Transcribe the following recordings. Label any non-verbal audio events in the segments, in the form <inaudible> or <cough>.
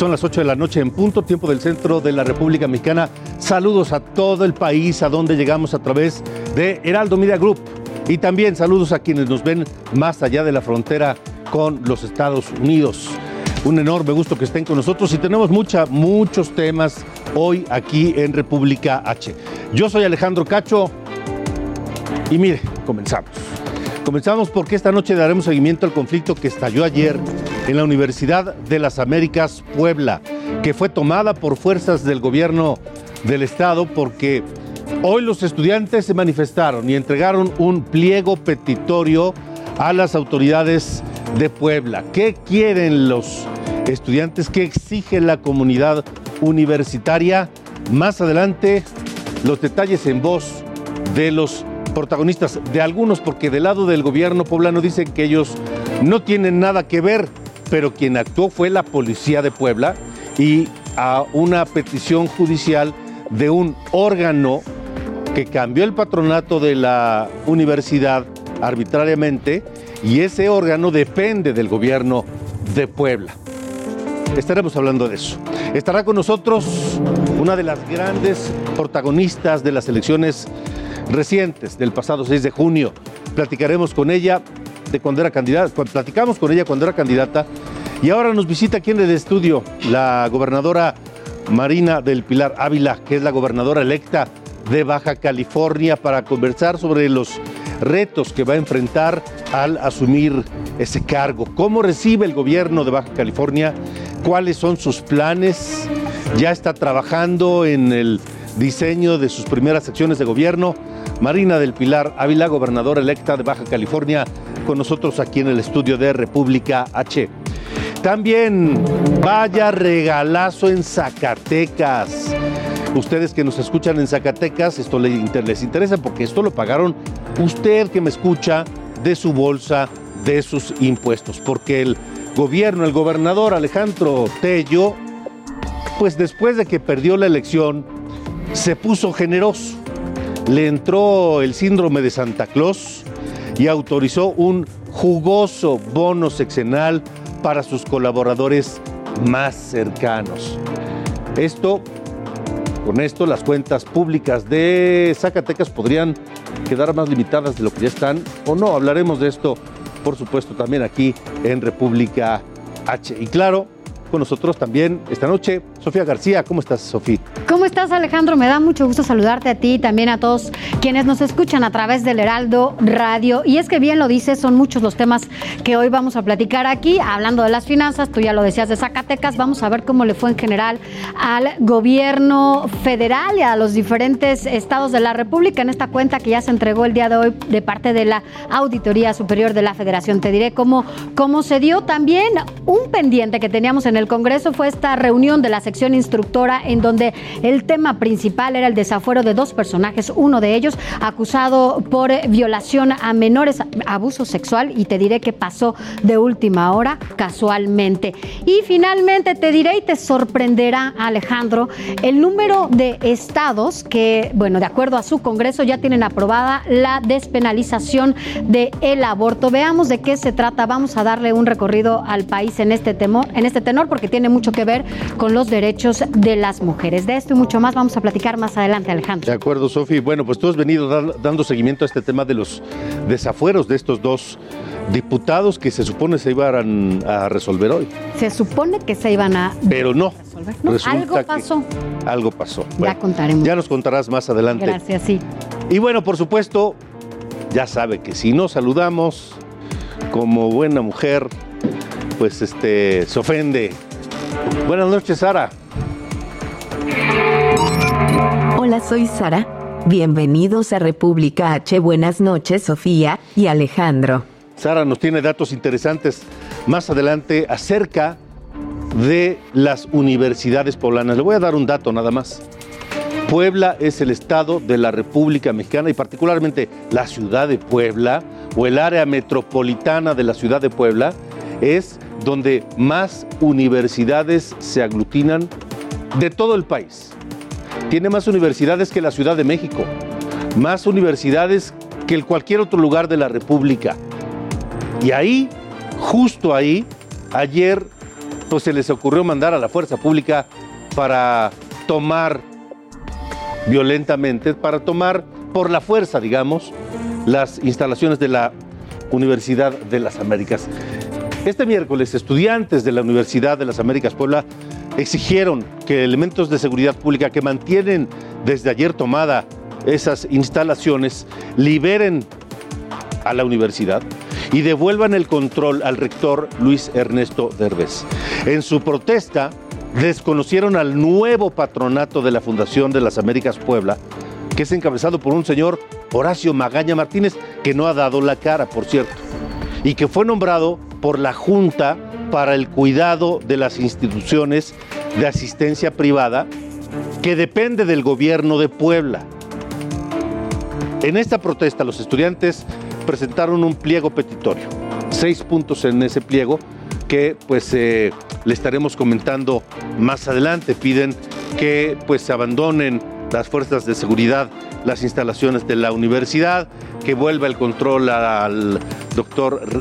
Son las 8 de la noche en punto, tiempo del centro de la República Mexicana. Saludos a todo el país, a donde llegamos a través de Heraldo Media Group. Y también saludos a quienes nos ven más allá de la frontera con los Estados Unidos. Un enorme gusto que estén con nosotros y tenemos mucha, muchos temas hoy aquí en República H. Yo soy Alejandro Cacho y mire, comenzamos. Comenzamos porque esta noche daremos seguimiento al conflicto que estalló ayer en la Universidad de las Américas Puebla, que fue tomada por fuerzas del gobierno del estado porque hoy los estudiantes se manifestaron y entregaron un pliego petitorio a las autoridades de Puebla. ¿Qué quieren los estudiantes? ¿Qué exige la comunidad universitaria? Más adelante, los detalles en voz de los protagonistas, de algunos, porque del lado del gobierno poblano dicen que ellos no tienen nada que ver, pero quien actuó fue la policía de Puebla y a una petición judicial de un órgano que cambió el patronato de la universidad arbitrariamente y ese órgano depende del gobierno de Puebla. Estaremos hablando de eso. Estará con nosotros una de las grandes protagonistas de las elecciones recientes del pasado 6 de junio. Platicaremos con ella de cuando era candidata, platicamos con ella cuando era candidata y ahora nos visita aquí en el estudio la gobernadora Marina del Pilar Ávila, que es la gobernadora electa de Baja California, para conversar sobre los retos que va a enfrentar al asumir ese cargo. ¿Cómo recibe el gobierno de Baja California? ¿Cuáles son sus planes? Ya está trabajando en el diseño de sus primeras secciones de gobierno. Marina del Pilar Ávila, gobernadora electa de Baja California, con nosotros aquí en el estudio de República H. También vaya regalazo en Zacatecas. Ustedes que nos escuchan en Zacatecas, esto les interesa porque esto lo pagaron usted que me escucha de su bolsa, de sus impuestos. Porque el gobierno, el gobernador Alejandro Tello, pues después de que perdió la elección, se puso generoso. Le entró el síndrome de Santa Claus y autorizó un jugoso bono sexenal para sus colaboradores más cercanos. Esto, con esto, las cuentas públicas de Zacatecas podrían quedar más limitadas de lo que ya están o no. Hablaremos de esto, por supuesto, también aquí en República H. Y claro, con nosotros también esta noche. Sofía García, ¿cómo estás, Sofía? ¿Cómo estás, Alejandro? Me da mucho gusto saludarte a ti y también a todos quienes nos escuchan a través del Heraldo Radio. Y es que bien lo dices, son muchos los temas que hoy vamos a platicar aquí. Hablando de las finanzas, tú ya lo decías de Zacatecas, vamos a ver cómo le fue en general al gobierno federal y a los diferentes estados de la República en esta cuenta que ya se entregó el día de hoy de parte de la Auditoría Superior de la Federación. Te diré cómo, cómo se dio también un pendiente que teníamos en el Congreso fue esta reunión de la sección instructora en donde el tema principal era el desafuero de dos personajes, uno de ellos acusado por violación a menores, abuso sexual y te diré que pasó de última hora casualmente. Y finalmente te diré y te sorprenderá Alejandro el número de estados que, bueno, de acuerdo a su Congreso ya tienen aprobada la despenalización del el aborto. Veamos de qué se trata. Vamos a darle un recorrido al país en este temor, en este tenor porque tiene mucho que ver con los derechos de las mujeres. De esto y mucho más vamos a platicar más adelante, Alejandro. De acuerdo, Sofi. Bueno, pues tú has venido dando seguimiento a este tema de los desafueros de estos dos diputados que se supone se iban a resolver hoy. Se supone que se iban a Pero no. resolver. No, Resulta algo pasó. Algo pasó. Ya contaremos. Ya nos contarás más adelante. Gracias, sí. Y bueno, por supuesto, ya sabe que si no saludamos como buena mujer, pues este se ofende. Buenas noches, Sara. Hola, soy Sara. Bienvenidos a República H. Buenas noches, Sofía y Alejandro. Sara nos tiene datos interesantes más adelante acerca de las universidades poblanas. Le voy a dar un dato nada más. Puebla es el estado de la República Mexicana y particularmente la ciudad de Puebla o el área metropolitana de la ciudad de Puebla es donde más universidades se aglutinan de todo el país. Tiene más universidades que la Ciudad de México, más universidades que cualquier otro lugar de la República. Y ahí, justo ahí, ayer, pues se les ocurrió mandar a la fuerza pública para tomar violentamente, para tomar por la fuerza, digamos, las instalaciones de la Universidad de las Américas. Este miércoles, estudiantes de la Universidad de las Américas Puebla exigieron que elementos de seguridad pública que mantienen desde ayer tomada esas instalaciones liberen a la universidad y devuelvan el control al rector Luis Ernesto Derbez. En su protesta, desconocieron al nuevo patronato de la Fundación de las Américas Puebla, que es encabezado por un señor Horacio Magaña Martínez, que no ha dado la cara, por cierto, y que fue nombrado por la Junta para el Cuidado de las Instituciones de Asistencia Privada, que depende del gobierno de Puebla. En esta protesta los estudiantes presentaron un pliego petitorio, seis puntos en ese pliego que pues eh, le estaremos comentando más adelante. Piden que pues se abandonen las fuerzas de seguridad las instalaciones de la universidad, que vuelva el control al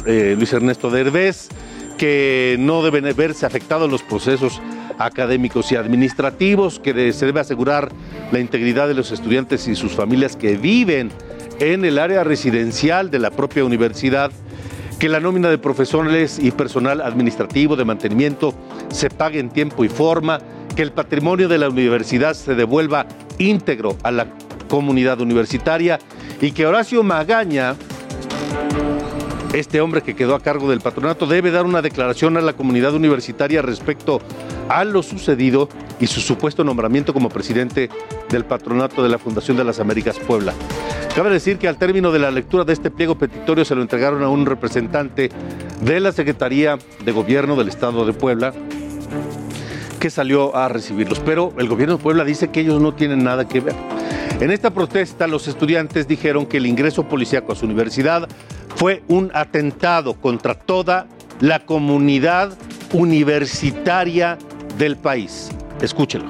eh, Luis Ernesto Derbez, que no deben verse afectados los procesos académicos y administrativos, que se debe asegurar la integridad de los estudiantes y sus familias que viven en el área residencial de la propia universidad, que la nómina de profesores y personal administrativo de mantenimiento se pague en tiempo y forma, que el patrimonio de la universidad se devuelva íntegro a la comunidad universitaria y que Horacio Magaña, este hombre que quedó a cargo del patronato, debe dar una declaración a la comunidad universitaria respecto a lo sucedido y su supuesto nombramiento como presidente del patronato de la Fundación de las Américas Puebla. Cabe decir que al término de la lectura de este pliego petitorio se lo entregaron a un representante de la Secretaría de Gobierno del Estado de Puebla, que salió a recibirlos. Pero el gobierno de Puebla dice que ellos no tienen nada que ver. En esta protesta, los estudiantes dijeron que el ingreso policíaco a su universidad fue un atentado contra toda la comunidad universitaria del país. Escúchelo.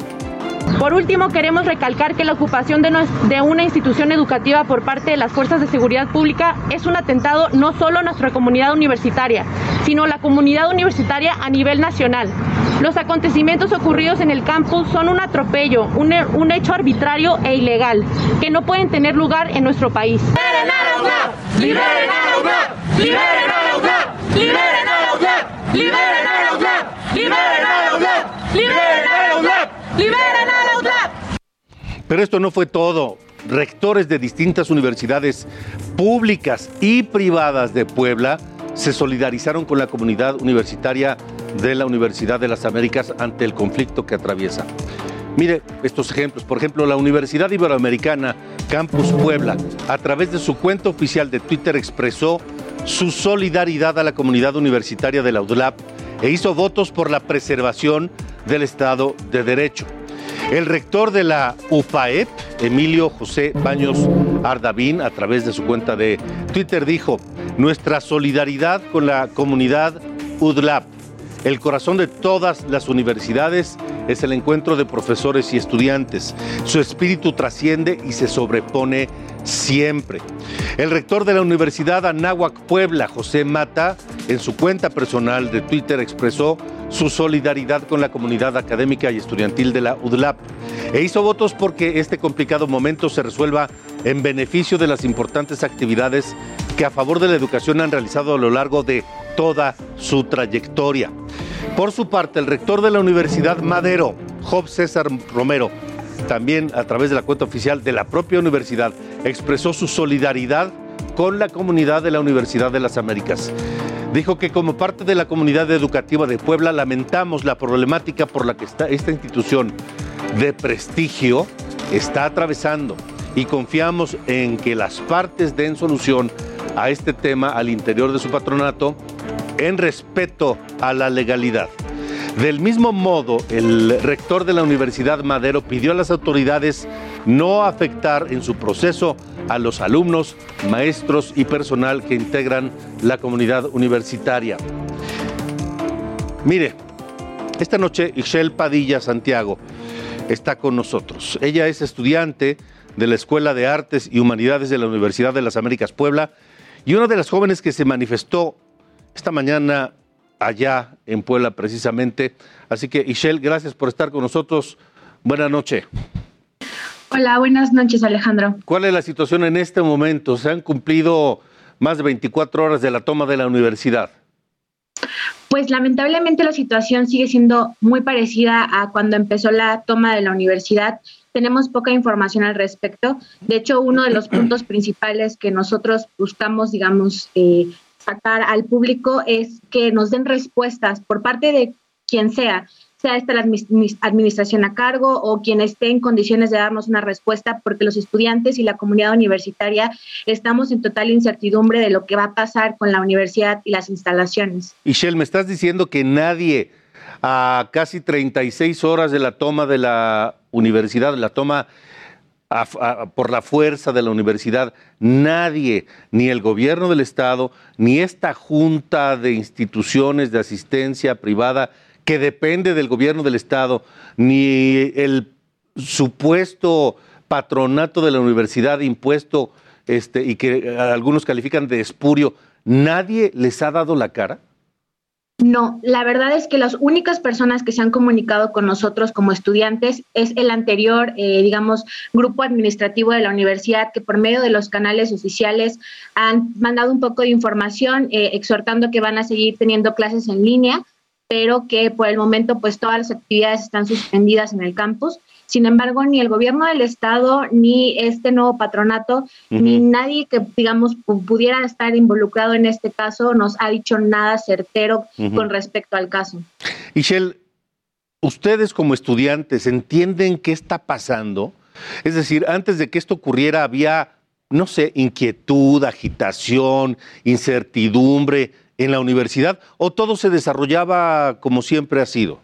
Por último, queremos recalcar que la ocupación de, una institución educativa por parte de las fuerzas de seguridad pública es un atentado no solo a nuestra comunidad universitaria, sino la comunidad universitaria a nivel nacional. Los acontecimientos ocurridos en el campus son un atropello, un, he- un hecho arbitrario e ilegal, que no pueden tener lugar en nuestro país. ¡Liberen a la UNAM! ¡Liberen a la UNAM! ¡Liberen a la UNAM! ¡Liberen a la UNAM! ¡Liberen a la UNAM! ¡Liberen a la UNAM! ¡Liberen a la UNAM! ¡Liberen a la UNAM! Pero esto no fue todo. Rectores de distintas universidades públicas y privadas de Puebla se solidarizaron con la comunidad universitaria de la Universidad de las Américas ante el conflicto que atraviesa. Mire estos ejemplos. Por ejemplo, la Universidad Iberoamericana Campus Puebla, a través de su cuenta oficial de Twitter, expresó su solidaridad a la comunidad universitaria de la UDLAP e hizo votos por la preservación del Estado de Derecho. El rector de la UPAEP, Emilio José Baños Ardavín, a través de su cuenta de Twitter, dijo, nuestra solidaridad con la comunidad UDLAP. El corazón de todas las universidades es el encuentro de profesores y estudiantes. Su espíritu trasciende y se sobrepone siempre. El rector de la Universidad Anáhuac Puebla, José Mata, en su cuenta personal de Twitter expresó su solidaridad con la comunidad académica y estudiantil de la UDLAP. e hizo votos porque este complicado momento se resuelva en beneficio de las importantes actividades que a favor de la educación han realizado a lo largo de toda su trayectoria. Por su parte, el rector de la Universidad Madero, Job César Romero, también a través de la cuenta oficial de la propia universidad, expresó su solidaridad con la comunidad de la Universidad de las Américas. Dijo que como parte de la comunidad educativa de Puebla lamentamos la problemática por la que está esta institución de prestigio está atravesando y confiamos en que las partes den solución a este tema al interior de su patronato en respeto a la legalidad. Del mismo modo, el rector de la Universidad Madero pidió a las autoridades no afectar en su proceso a los alumnos, maestros y personal que integran la comunidad universitaria. Mire, esta noche Ishel Padilla Santiago está con nosotros. Ella es estudiante de la Escuela de Artes y Humanidades de la Universidad de las Américas Puebla y una de las jóvenes que se manifestó esta mañana allá en Puebla precisamente. Así que, Ishel, gracias por estar con nosotros. Buenas noches. Hola, buenas noches, Alejandro. ¿Cuál es la situación en este momento? Se han cumplido más de 24 horas de la toma de la universidad. Pues lamentablemente la situación sigue siendo muy parecida a cuando empezó la toma de la universidad. Tenemos poca información al respecto. De hecho, uno de los puntos principales que nosotros buscamos, digamos, eh, al público es que nos den respuestas por parte de quien sea, sea esta la administración a cargo o quien esté en condiciones de darnos una respuesta, porque los estudiantes y la comunidad universitaria estamos en total incertidumbre de lo que va a pasar con la universidad y las instalaciones. Michelle, me estás diciendo que nadie a casi 36 horas de la toma de la universidad, la toma por la fuerza de la universidad, nadie, ni el gobierno del Estado, ni esta junta de instituciones de asistencia privada que depende del gobierno del Estado, ni el supuesto patronato de la universidad impuesto este, y que algunos califican de espurio, nadie les ha dado la cara? No, la verdad es que las únicas personas que se han comunicado con nosotros como estudiantes es el anterior, eh, digamos, grupo administrativo de la universidad que por medio de los canales oficiales han mandado un poco de información eh, exhortando que van a seguir teniendo clases en línea, pero que por el momento pues todas las actividades están suspendidas en el campus. Sin embargo, ni el gobierno del estado, ni este nuevo patronato, ni nadie que, digamos, pudiera estar involucrado en este caso nos ha dicho nada certero con respecto al caso. Michelle, ustedes como estudiantes entienden qué está pasando. Es decir, antes de que esto ocurriera había, no sé, inquietud, agitación, incertidumbre en la universidad o todo se desarrollaba como siempre ha sido.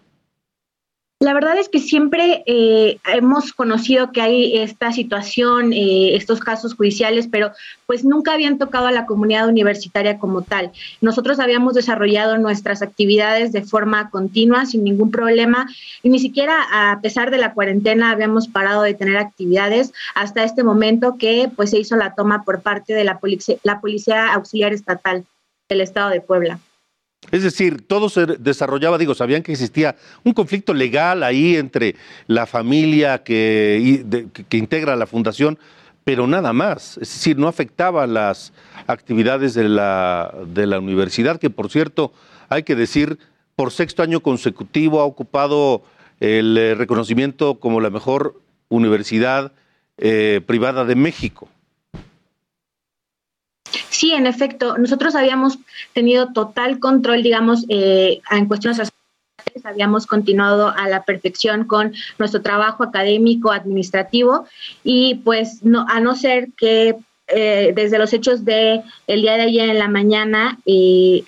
La verdad es que siempre eh, hemos conocido que hay esta situación, eh, estos casos judiciales, pero pues nunca habían tocado a la comunidad universitaria como tal. Nosotros habíamos desarrollado nuestras actividades de forma continua, sin ningún problema, y ni siquiera a pesar de la cuarentena habíamos parado de tener actividades hasta este momento que pues se hizo la toma por parte de la, la Policía Auxiliar Estatal del Estado de Puebla. Es decir, todo se desarrollaba, digo, sabían que existía un conflicto legal ahí entre la familia que, integra la fundación, pero nada más. Es decir, no afectaba las actividades de la, de la universidad, que por cierto, hay que decir, por sexto año consecutivo ha ocupado el eh, reconocimiento como la mejor universidad eh, privada de México. Sí, en efecto, nosotros habíamos tenido total control, digamos, eh, en cuestiones habíamos continuado a la perfección con nuestro trabajo académico, administrativo, y pues no, a no ser que eh, desde los hechos de el día de ayer en la mañana, eh,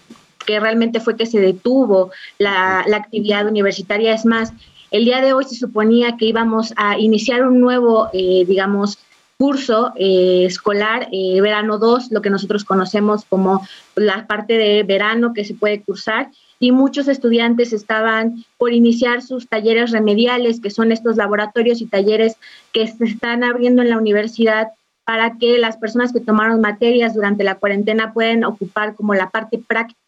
que realmente fue que se detuvo la, la actividad universitaria, es más, el día de hoy se suponía que íbamos a iniciar un nuevo, digamos, curso eh, escolar, eh, verano 2, lo que nosotros conocemos como la parte de verano que se puede cursar, y muchos estudiantes estaban por iniciar sus talleres remediales, que son estos laboratorios y talleres que se están abriendo en la universidad para que las personas que tomaron materias durante la cuarentena puedan ocupar como la parte práctica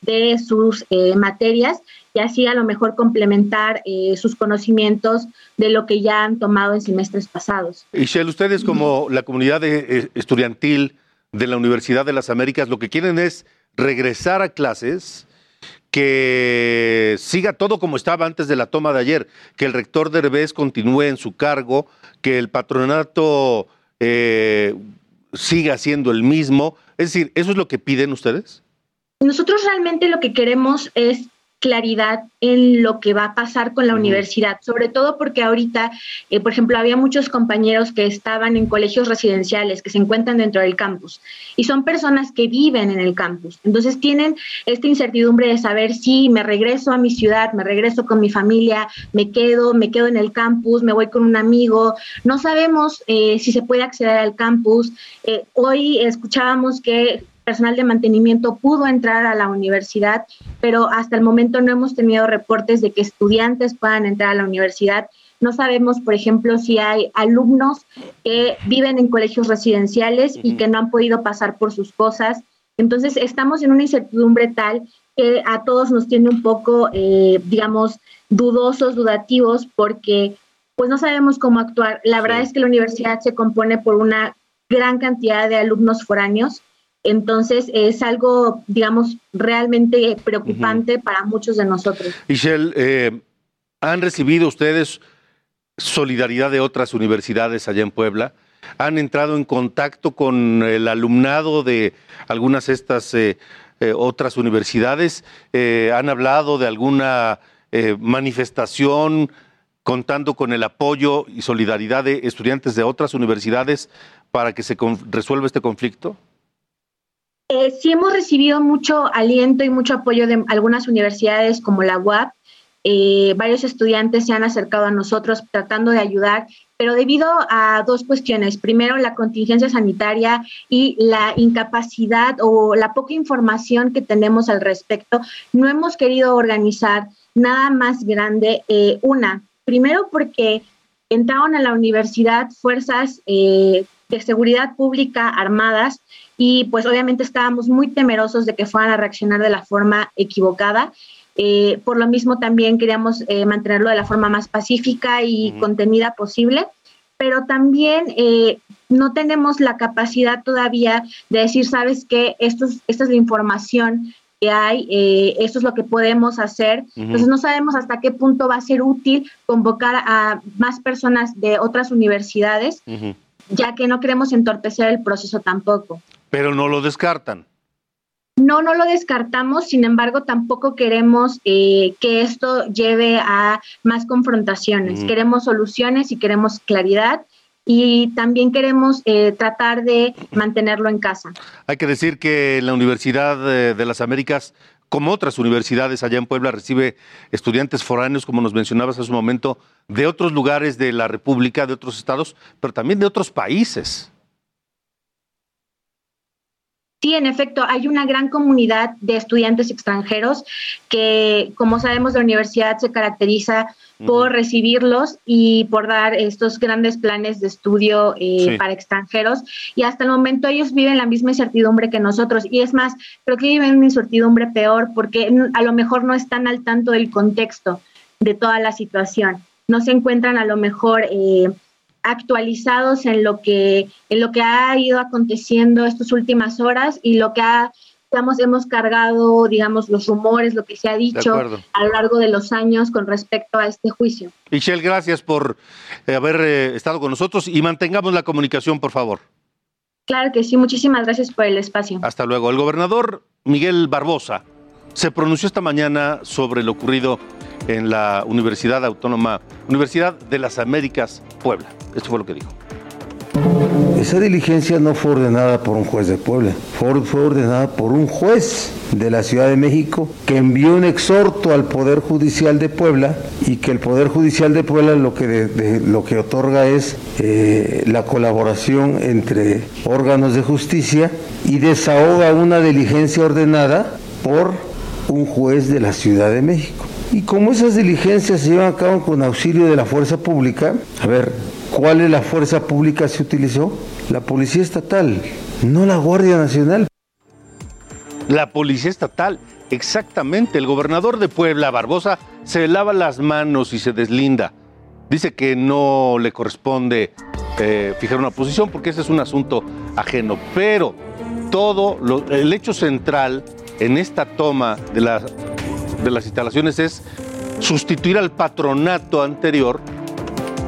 de sus eh, materias y así a lo mejor complementar eh, sus conocimientos de lo que ya han tomado en semestres pasados. Shell, ustedes como la comunidad eh, estudiantil de la Universidad de las Américas lo que quieren es regresar a clases, que siga todo como estaba antes de la toma de ayer, que el rector Derbez continúe en su cargo, que el patronato siga siendo el mismo. Es decir, ¿eso es lo que piden ustedes? Nosotros realmente lo que queremos es claridad en lo que va a pasar con la universidad, sobre todo porque ahorita, eh, por ejemplo, había muchos compañeros que estaban en colegios residenciales, que se encuentran dentro del campus, y son personas que viven en el campus. Entonces tienen esta incertidumbre de saber si me regreso a mi ciudad, me regreso con mi familia, me quedo, me quedo en el campus, me voy con un amigo. No sabemos eh, si se puede acceder al campus. Eh, hoy escuchábamos que personal de mantenimiento pudo entrar a la universidad, pero hasta el momento no hemos tenido reportes de que estudiantes puedan entrar a la universidad. No sabemos, por ejemplo, si hay alumnos que viven en colegios residenciales y que no han podido pasar por sus cosas. Entonces, estamos en una incertidumbre tal que a todos nos tiene un poco, eh, digamos, dudosos, dudativos, porque pues no sabemos cómo actuar. La verdad es que la universidad se compone por una gran cantidad de alumnos foráneos entonces es algo, digamos, realmente preocupante para muchos de nosotros. Michelle, eh, ¿han recibido ustedes solidaridad de otras universidades allá en Puebla? ¿Han entrado en contacto con el alumnado de algunas de estas eh, eh, otras universidades? ¿Han hablado de alguna manifestación contando con el apoyo y solidaridad de estudiantes de otras universidades para que se resuelva este conflicto? Eh, sí hemos recibido mucho aliento y mucho apoyo de algunas universidades como la UAP. Eh, varios estudiantes se han acercado a nosotros tratando de ayudar, pero debido a dos cuestiones. Primero, la contingencia sanitaria y la incapacidad o la poca información que tenemos al respecto, no hemos querido organizar nada más grande. Eh, una, primero porque entraron a la universidad fuerzas de seguridad pública armadas y pues obviamente estábamos muy temerosos de que fueran a reaccionar de la forma equivocada. Eh, por lo mismo también queríamos eh, mantenerlo de la forma más pacífica y contenida posible, pero también eh, no tenemos la capacidad todavía de decir, sabes qué, esto esta es la información que hay, esto es lo que podemos hacer. Entonces no sabemos hasta qué punto va a ser útil convocar a más personas de otras universidades, ya que no queremos entorpecer el proceso tampoco. Pero no lo descartan. No, no lo descartamos, sin embargo, tampoco queremos eh, que esto lleve a más confrontaciones. Queremos soluciones y queremos claridad y también queremos eh, tratar de mantenerlo en casa. Hay que decir que la Universidad de las Américas como otras universidades allá en Puebla, recibe estudiantes foráneos, como nos mencionabas hace un momento, de otros lugares de la República, de otros estados, pero también de otros países. Sí, en efecto, hay una gran comunidad de estudiantes extranjeros que, como sabemos, la universidad se caracteriza por recibirlos y por dar estos grandes planes de estudio eh, para extranjeros. Y hasta el momento ellos viven la misma incertidumbre que nosotros. Y es más, creo que viven una incertidumbre peor porque a lo mejor no están al tanto del contexto de toda la situación. No se encuentran a lo mejor... Eh, actualizados en lo que en lo que ha ido aconteciendo estas últimas horas y lo que ha digamos, hemos cargado, digamos, los rumores, lo que se ha dicho a lo largo de los años con respecto a este juicio. Michelle, gracias por eh, haber eh, estado con nosotros y mantengamos la comunicación, por favor. Claro que sí, muchísimas gracias por el espacio. Hasta luego. El gobernador Miguel Barbosa se pronunció esta mañana sobre lo ocurrido en la Universidad Autónoma, Universidad de las Américas, Puebla. Esto fue lo que dijo. Esa diligencia no fue ordenada por un juez de Puebla, fue, ordenada por un juez de la Ciudad de México que envió un exhorto al Poder Judicial de Puebla y que el Poder Judicial de Puebla lo que, lo que otorga es eh, la colaboración entre órganos de justicia y desahoga una diligencia ordenada por un juez de la Ciudad de México. Y como esas diligencias se llevan a cabo con auxilio de la fuerza pública, a ver, ¿cuál es la fuerza pública que se utilizó? La Policía Estatal, no la Guardia Nacional. la policía estatal. Exactamente, el gobernador de Puebla, Barbosa, se lava las manos y se deslinda. Dice que no le corresponde eh, fijar una posición porque ese es un asunto ajeno. Pero todo lo- el hecho central en esta toma de, la- de las instalaciones es sustituir al patronato anterior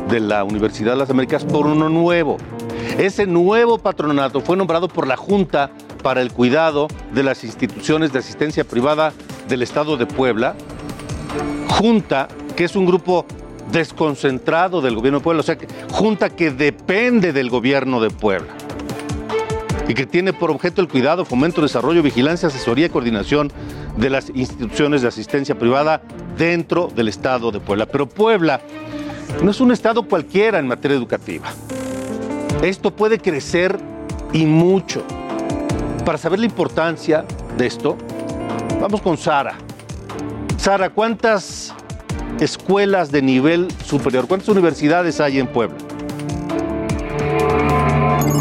de la Universidad de las Américas por uno nuevo. Ese nuevo patronato fue nombrado por la Junta para el Cuidado de las Instituciones de Asistencia Privada del Estado de Puebla, Junta que es un grupo desconcentrado del gobierno de Puebla, o sea, Junta que depende del gobierno de Puebla y que tiene por objeto el cuidado, fomento, desarrollo, vigilancia, asesoría y coordinación de las instituciones de asistencia privada dentro del Estado de Puebla. Pero Puebla no es un Estado cualquiera en materia educativa. Esto puede crecer y mucho. Para saber la importancia de esto, vamos con Sara. Sara, ¿cuántas escuelas de nivel superior, cuántas universidades hay en Puebla?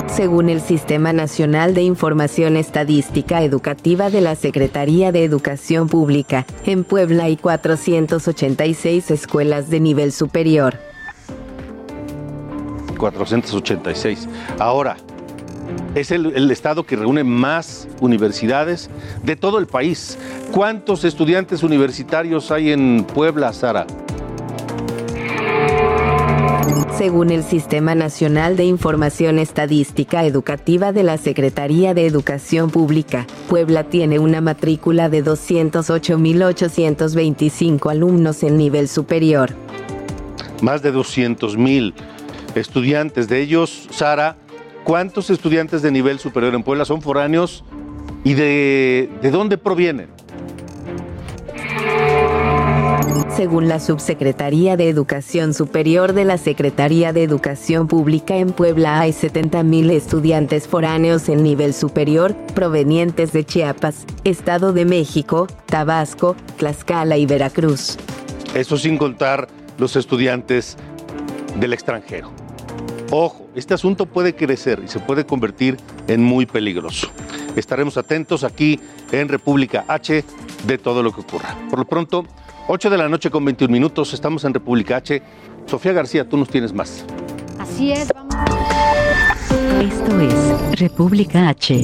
Según el Sistema Nacional de Información Estadística Educativa de la Secretaría de Educación Pública, en Puebla hay 486 escuelas de nivel superior. 486. Ahora, es el, estado que reúne más universidades de todo el país. ¿Cuántos estudiantes universitarios hay en Puebla, Sara? Según el Sistema Nacional de Información Estadística Educativa de la Secretaría de Educación Pública, Puebla tiene una matrícula de 208.825 alumnos en nivel superior. Más de 200 mil estudiantes. De ellos, Sara, ¿cuántos estudiantes de nivel superior en Puebla son foráneos y de, de dónde provienen? Según la Subsecretaría de Educación Superior de la Secretaría de Educación Pública en Puebla hay 70.000 estudiantes foráneos en nivel superior provenientes de Chiapas, Estado de México, Tabasco, Tlaxcala y Veracruz. Eso sin contar los estudiantes del extranjero. Ojo, este asunto puede crecer y se puede convertir en muy peligroso. Estaremos atentos aquí en República H de todo lo que ocurra. Por lo pronto, 8 de la noche con 21 minutos, estamos en República H. Sofía García, tú nos tienes más. Así es, vamos. Esto es República H.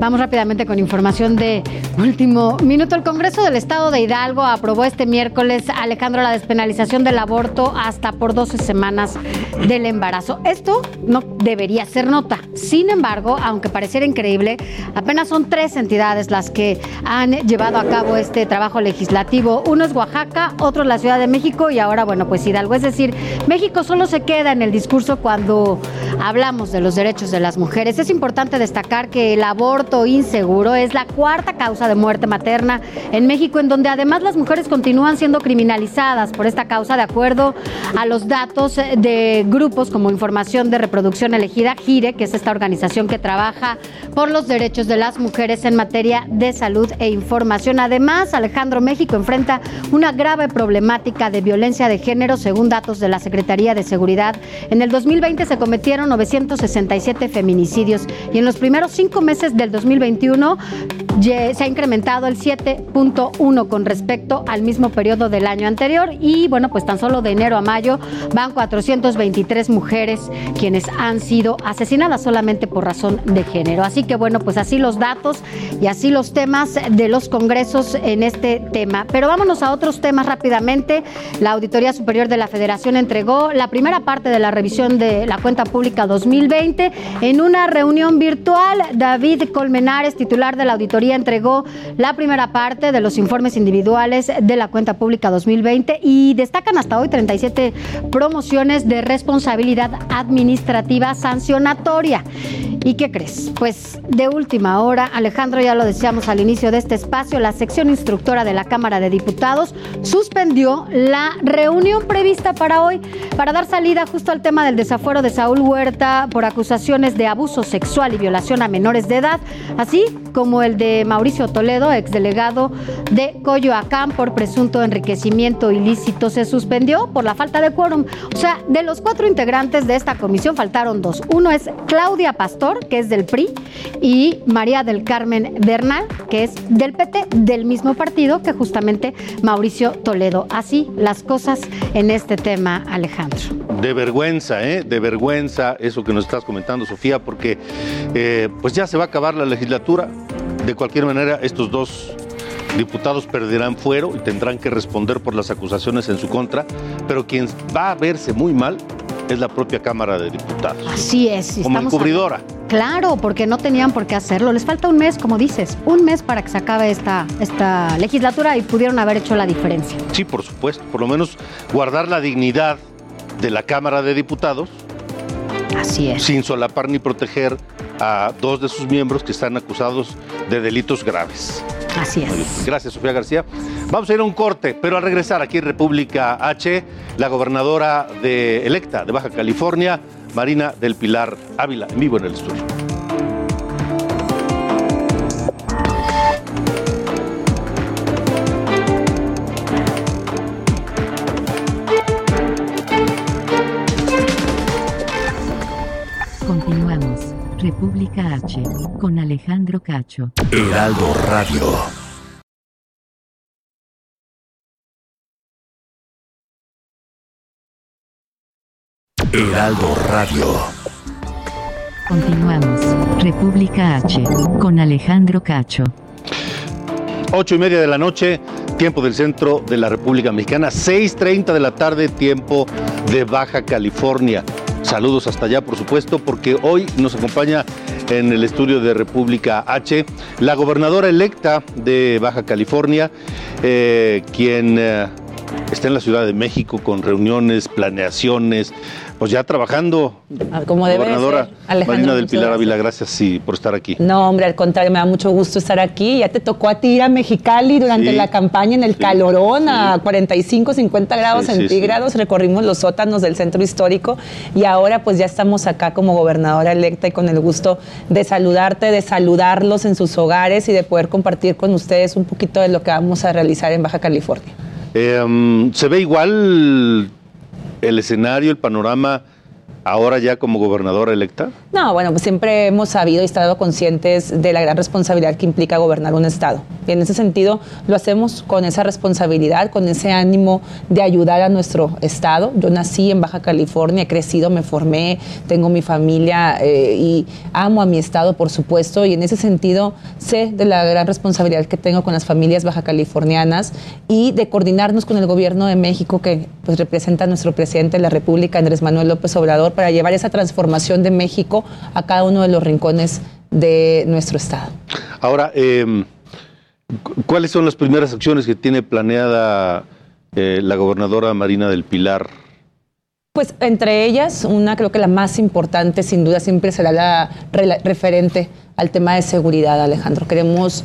Vamos rápidamente con información de último minuto. El Congreso del Estado de Hidalgo aprobó este miércoles, Alejandro, la despenalización del aborto hasta por 12 semanas del embarazo. Esto no debería ser nota. Sin embargo, aunque pareciera increíble, apenas son tres entidades las que han llevado a cabo este trabajo legislativo. Uno es Oaxaca, otro es la Ciudad de México y ahora, bueno, pues Hidalgo. Es decir, México solo se queda en el discurso cuando hablamos de los derechos de las mujeres. Es importante destacar que el aborto inseguro es la cuarta causa de muerte materna en México, en donde además las mujeres continúan siendo criminalizadas por esta causa, de acuerdo a los datos de grupos como Información de Reproducción Elegida, GIRE, que es esta organización que trabaja por los derechos de las mujeres en materia de salud e información. Además, Alejandro México enfrenta una grave problemática de violencia de género, según datos de la Secretaría de Seguridad. En el 2020 se cometieron 967 feminicidios y en los primeros cinco meses del 2021 ye- se ha incrementado el 7.1 con respecto al mismo periodo del año anterior y bueno, pues tan solo de enero a mayo van 423 mujeres quienes han sido asesinadas solamente por razón de género. Así que bueno, pues así los datos y así los temas de los congresos en este tema. Pero vámonos a otros temas rápidamente. La Auditoría Superior de la Federación entregó la primera parte de la revisión de la cuenta pública 2020 en una reunión virtual. David Colmenares, titular de la auditoría, entregó la primera parte de los informes individuales de la cuenta pública 2020 y destacan hasta hoy 37 promociones de responsabilidad administrativa sancionatoria. ¿Y qué crees? Pues de última hora, Alejandro, ya lo decíamos al inicio de este espacio, la sección instructora de la Cámara de Diputados suspendió la reunión prevista para hoy para dar salida justo al tema del desafuero de Saúl Huerta por acusaciones de abuso sexual y violación a menores de edad, así como el de Mauricio Toledo, exdelegado de Coyoacán por presunto enriquecimiento ilícito. Se suspendió por la falta de quórum. O sea, de los cuatro integrantes de esta comisión faltaron dos. Uno es Claudia Pastor, que es del PRI, y María del Carmen Bernal, que es del PT, del mismo partido que justamente Mauricio Toledo. Así las cosas en este tema, Alejandro. De vergüenza, ¿eh? De vergüenza eso que nos estás comentando, Sofía, porque eh, pues ya se va a acabar la legislatura. De cualquier manera, estos dos diputados perderán fuero y tendrán que responder por las acusaciones en su contra, pero quien va a verse muy mal es la propia Cámara de Diputados. Así es. Como encubridora. Claro, porque no tenían por qué hacerlo. Les falta un mes, como dices, un mes para que se acabe esta, esta legislatura y pudieron haber hecho la diferencia. Sí, por supuesto. Por lo menos guardar la dignidad de la Cámara de Diputados. Así es. Sin solapar ni proteger a dos de sus miembros que están acusados de delitos graves. Así es. Gracias, Sofía García. Vamos a ir a un corte, pero al regresar aquí en República H, la gobernadora de electa de Baja California, Marina del Pilar Ávila, en vivo en el estudio. República H. Con Alejandro Cacho. Heraldo Radio. Heraldo Radio. Continuamos. República H. Con Alejandro Cacho. Ocho y media de la noche, tiempo del centro de la República Mexicana. 6.30 de la tarde, tiempo de Baja California. Saludos hasta allá, por supuesto, porque hoy nos acompaña en el estudio de República H la gobernadora electa de Baja California, eh, quien eh, está en la Ciudad de México con reuniones, planeaciones, pues ya trabajando. Ah, Como debe de gobernadora ser. Alejandro, Marina del Pilar. Ávila, gracias sí, por estar aquí. No, hombre, al contrario, me da mucho gusto estar aquí. Ya te tocó a ti ir a Mexicali durante Sí, la campaña en el sí, calorón a sí. 45, 50 grados centígrados. Recorrimos los sótanos del centro histórico y ahora pues ya estamos acá como gobernadora electa y con el gusto de saludarte, de saludarlos en sus hogares y de poder compartir con ustedes un poquito de lo que vamos a realizar en Baja California. Eh, ¿Se ve igual el escenario, el panorama ahora ya como gobernadora electa? No, bueno, pues siempre hemos sabido y estado conscientes de la gran responsabilidad que implica gobernar un Estado. Y en ese sentido lo hacemos con esa responsabilidad, con ese ánimo de ayudar a nuestro Estado. Yo nací en Baja California, he crecido, me formé, tengo mi familia eh, y amo a mi Estado, por supuesto. Y en ese sentido sé de la gran responsabilidad que tengo con las familias baja californianas y de coordinarnos con el gobierno de México que pues, representa a nuestro presidente de la República, Andrés Manuel López Obrador, para llevar esa transformación de México a cada uno de los rincones de nuestro estado. Ahora, eh, cu- ¿cuáles son las primeras acciones que tiene planeada eh, la gobernadora Marina del Pilar? Pues entre ellas, una creo que la más importante sin duda siempre será la referente al tema de seguridad, Alejandro. Queremos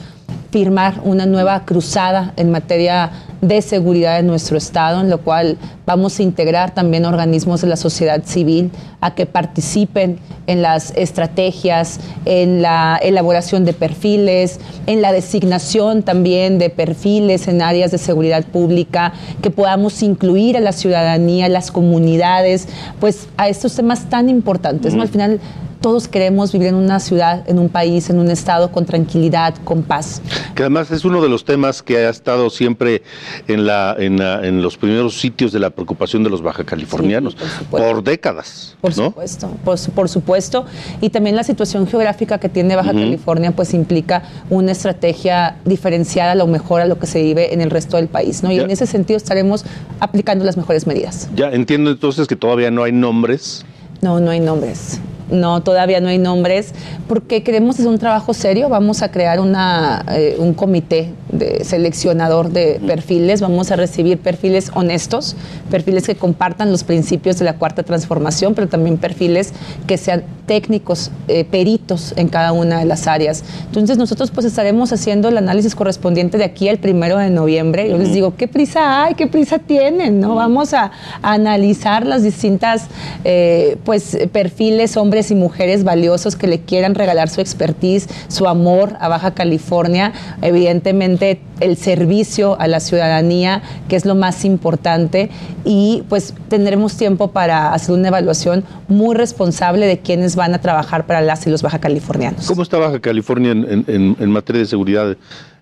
firmar una nueva cruzada en materia de seguridad en nuestro estado, en lo cual vamos a integrar también organismos de la sociedad civil a que participen en las estrategias, en la elaboración de perfiles, en la designación también de perfiles en áreas de seguridad pública, que podamos incluir a la ciudadanía, a las comunidades, pues a estos temas tan importantes. ¿no? Al final todos queremos vivir en una ciudad, en un país, en un estado con tranquilidad, con paz. Que además es uno de los temas que ha estado siempre en, la, en, la- en los primeros sitios de la preocupación de los baja californianos Sí, por décadas. Por ¿no? supuesto, por, su- por supuesto. Y también la situación geográfica que tiene Baja California, pues implica una estrategia diferenciada a lo mejor a lo que se vive en el resto del país, ¿no? Y Ya. en ese sentido estaremos aplicando las mejores medidas. Ya entiendo entonces que todavía no hay nombres. No, no hay nombres. No, todavía no hay nombres, porque queremos hacer un trabajo serio. Vamos a crear una, eh, un comité de seleccionador de perfiles. Vamos a recibir perfiles honestos, perfiles que compartan los principios de la cuarta transformación, pero también perfiles que sean técnicos, eh, peritos en cada una de las áreas. Entonces nosotros pues estaremos haciendo el análisis correspondiente de aquí al primero de noviembre. Yo les digo, ¿qué prisa hay? ¿Qué prisa tienen? ¿No? Vamos a, a analizar las distintas eh, pues perfiles, hombres y mujeres valiosos que le quieran regalar su expertise, su amor a Baja California, evidentemente el servicio a la ciudadanía, que es lo más importante, y pues tendremos tiempo para hacer una evaluación muy responsable de quiénes van van a trabajar para las y los baja californianos. ¿Cómo está Baja California en, en- en materia de seguridad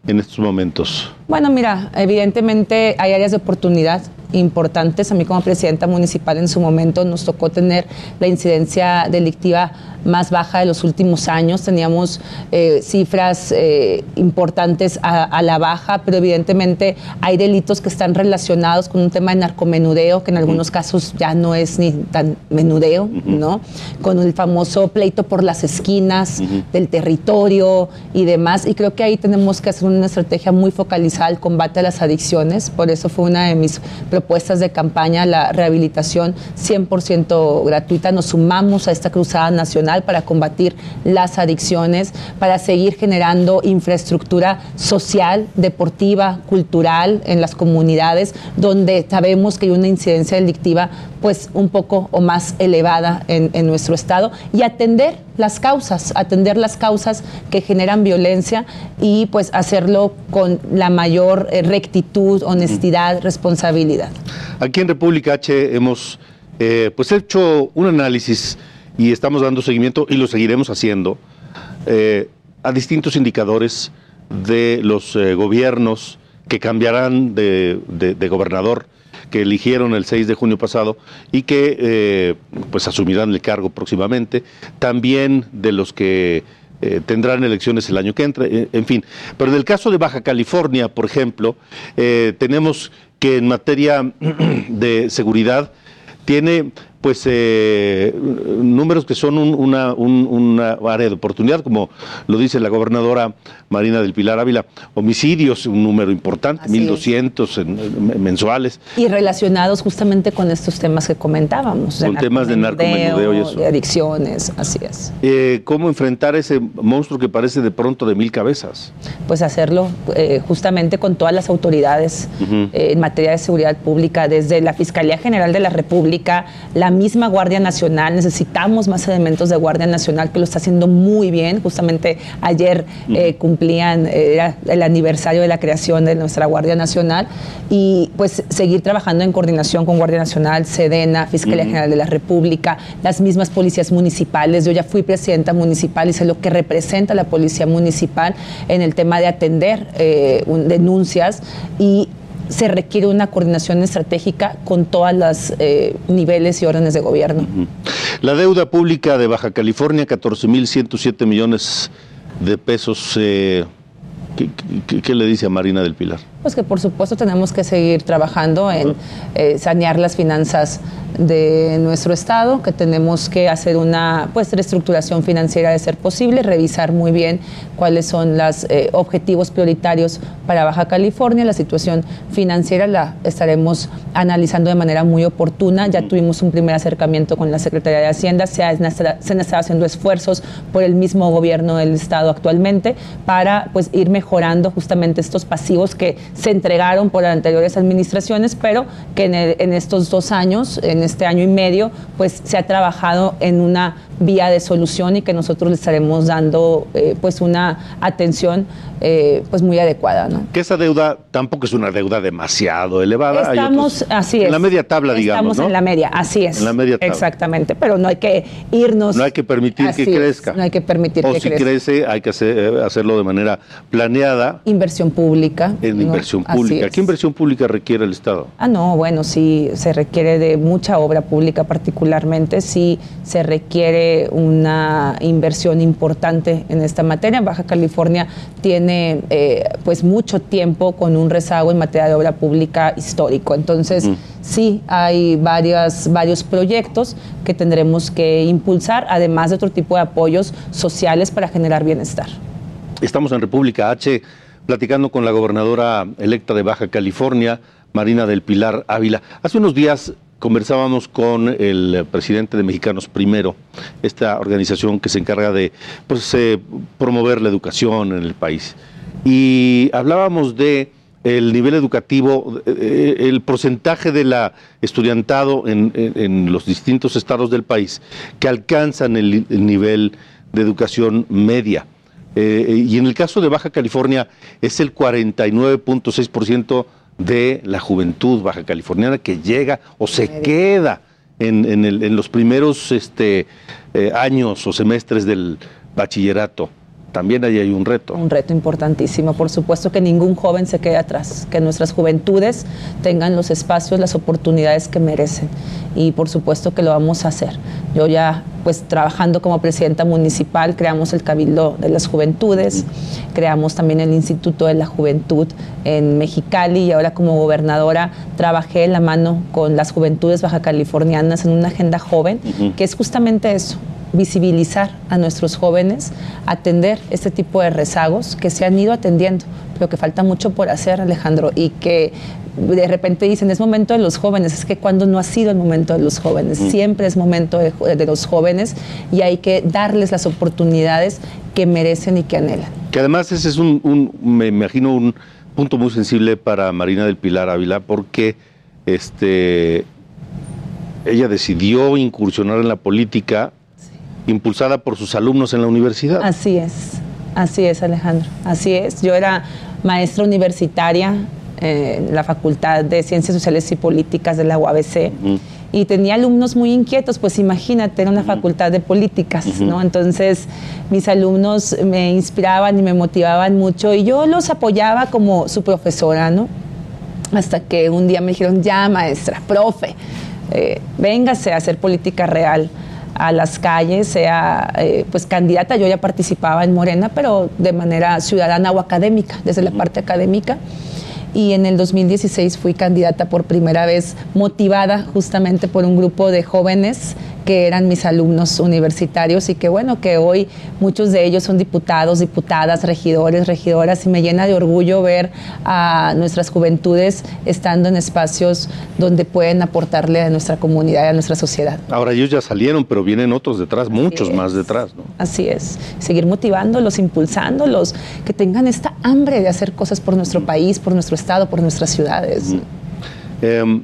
en estos momentos? Bueno, mira, evidentemente hay áreas de oportunidad importantes. A mí como presidenta municipal en su momento nos tocó tener la incidencia delictiva más baja de los últimos años. Teníamos eh, cifras eh, importantes a, a la baja, pero evidentemente hay delitos que están relacionados con un tema de narcomenudeo, que en algunos casos ya no es ni tan menudeo, ¿no? Con el famoso pleito por las esquinas del territorio y demás. Y creo que ahí tenemos que hacer una estrategia muy focalizada al combate a las adicciones. Por eso fue una de mis propuestas de campaña, la rehabilitación 100% gratuita. Nos sumamos a esta cruzada nacional para combatir las adicciones, para seguir generando infraestructura social, deportiva, cultural en las comunidades, donde sabemos que hay una incidencia delictiva pues un poco o más elevada en, en nuestro estado y atender las causas, atender las causas que generan violencia y pues hacerlo con la mayor eh, rectitud, honestidad, responsabilidad. Aquí en República H hemos eh, pues hecho un análisis y estamos dando seguimiento y lo seguiremos haciendo eh, a distintos indicadores de los eh, gobiernos que cambiarán de, gobernador que eligieron el 6 de junio pasado y que pues asumirán el cargo próximamente, también de los que tendrán elecciones el año que entra, en fin. Pero en el caso de Baja California, por ejemplo, tenemos que en materia <clears throat> de seguridad tiene pues eh, números que son un- una, un- una área de oportunidad, como lo dice la gobernadora Marina del Pilar Ávila. Homicidios, un número importante, Así es. 1.200 en- en- mensuales. Y relacionados justamente con estos temas que comentábamos. Con temas de narcomenudeo y eso. de adicciones, así es. Eh, ¿Cómo enfrentar ese monstruo que parece de pronto de mil cabezas? Pues hacerlo eh, justamente con todas las autoridades eh, en materia de seguridad pública, desde la Fiscalía General de la República, la misma Guardia Nacional. Necesitamos más elementos de Guardia Nacional que lo está haciendo muy bien. Justamente ayer eh, cumplían era el aniversario de la creación de nuestra Guardia Nacional y pues seguir trabajando en coordinación con Guardia Nacional, Sedena, Fiscalía General de la República, las mismas policías municipales. Yo ya fui presidenta municipal y sé lo que representa la policía municipal en el tema de atender eh, un- denuncias y se requiere una coordinación estratégica con todos los niveles y órdenes de gobierno. La deuda pública de Baja California, 14.107 millones de pesos. eh, ¿qué, qué- qué le dice a Marina del Pilar? Pues que por supuesto tenemos que seguir trabajando en eh, sanear las finanzas de nuestro estado, que tenemos que hacer una pues reestructuración financiera de ser posible, revisar muy bien cuáles son los objetivos prioritarios para Baja California. La situación financiera la estaremos analizando de manera muy oportuna. Ya tuvimos un primer acercamiento con la Secretaría de Hacienda, se, han se han estado haciendo esfuerzos por el mismo gobierno del estado actualmente para pues ir mejorando justamente estos pasivos que se entregaron por anteriores administraciones, pero que en, estos dos años, en este año y medio, pues se ha trabajado en una vía de solución y que nosotros le estaremos dando eh, pues una atención eh, pues muy adecuada, ¿no? Que esa deuda tampoco es una deuda demasiado elevada. Estamos, otros- así es. En la media tabla, digamos. Estamos ¿no? en la media, así es. En la media tabla. Exactamente, pero no hay que irnos. No hay que permitir que es, crezca. No hay que permitir o que si crezca. crece, hay que hacer- eh, hacerlo de manera planeada Inversión pública. en ¿no? inversión pública. ¿Qué inversión pública requiere el Estado? Ah, no, bueno, sí se requiere de mucha obra pública particularmente, sí se requiere una inversión importante en esta materia. Baja California tiene eh, pues mucho tiempo con un rezago en materia de obra pública histórico. Entonces, sí hay varias, varios proyectos que tendremos que impulsar, además de otro tipo de apoyos sociales para generar bienestar. Estamos en República H platicando con la gobernadora electa de Baja California, Marina del Pilar Ávila. Hace unos días conversábamos con el presidente de Mexicanos Primero, esta organización que se encarga de pues, eh, promover la educación en el país. Y hablábamos de el nivel educativo, eh, el porcentaje de la estudiantado en, los distintos estados del país que alcanzan el, el nivel de educación media. Eh, y en el caso de Baja California es el 49.6% de la juventud baja californiana que llega o se queda en, en el- en los primeros este, eh, años o semestres del bachillerato. También ahí hay un reto. Un reto importantísimo. Por supuesto que ningún joven se quede atrás, que nuestras juventudes tengan los espacios, las oportunidades que merecen. Y por supuesto que lo vamos a hacer. Yo ya, pues trabajando como presidenta municipal, creamos el Cabildo de las Juventudes, creamos también el Instituto de la Juventud en Mexicali y ahora como gobernadora trabajé en la mano con las juventudes baja californianas en una agenda joven, que es justamente eso, visibilizar a nuestros jóvenes, atender este tipo de rezagos que se han ido atendiendo, pero que falta mucho por hacer, Alejandro, y que de repente dicen, es momento de los jóvenes, es que cuando no ha sido el momento de los jóvenes, siempre es momento de, de los jóvenes y hay que darles las oportunidades que merecen y que anhelan. Que además ese es un, un- me imagino, un punto muy sensible para Marina del Pilar Ávila, porque este, ella decidió incursionar en la política impulsada por sus alumnos en la universidad. Así es, así es Alejandro, así es. Yo era maestra universitaria en la Facultad de Ciencias Sociales y Políticas de la UABC y tenía alumnos muy inquietos, pues imagínate, era una facultad de políticas, ¿no? Entonces mis alumnos me inspiraban y me motivaban mucho y yo los apoyaba como su profesora, ¿no? Hasta que un día me dijeron, ya maestra, profe, eh, véngase a hacer política real a las calles, sea eh, pues candidata, yo ya participaba en Morena, pero de manera ciudadana o académica, desde la parte académica. Y en el 2016 fui candidata por primera vez, motivada justamente por un grupo de jóvenes que eran mis alumnos universitarios y que bueno, que hoy muchos de ellos son diputados, diputadas, regidores, regidoras y me llena de orgullo ver a nuestras juventudes estando en espacios donde pueden aportarle a nuestra comunidad y a nuestra sociedad. Ahora ellos ya salieron, pero vienen otros detrás, muchos más detrás. ¿no? Así es, seguir motivándolos, impulsándolos, que tengan esta hambre de hacer cosas por nuestro país, por nuestro estado, por nuestras ciudades. Eh,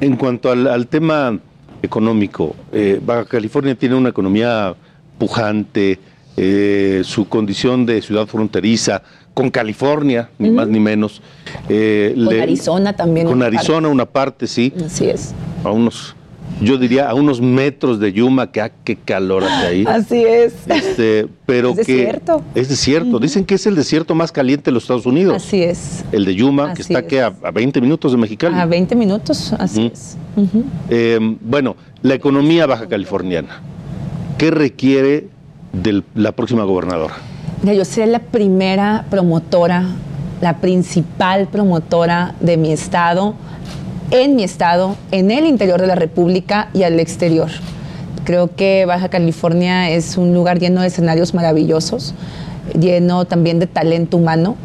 en cuanto al, al tema económico, eh, Baja California tiene una economía pujante, eh, su condición de ciudad fronteriza, con California, ni más ni menos. eh, Con le- Arizona también. Con una Arizona una parte, sí. Así es. A unos, yo diría, a unos metros de Yuma, que ah, qué calor hace ahí. Así es. Este, pero Es que desierto. es desierto. Dicen que es el desierto más caliente de los Estados Unidos. Así es. El de Yuma, que está que a, a 20 minutos de Mexicali. A 20 minutos, así es. Eh, bueno, la economía baja californiana, ¿qué requiere de la próxima gobernadora? Yo seré la primera promotora, la principal promotora de mi estado, en mi estado, en el interior de la República y al exterior. Creo que Baja California es un lugar lleno de escenarios maravillosos, lleno también de talento humano,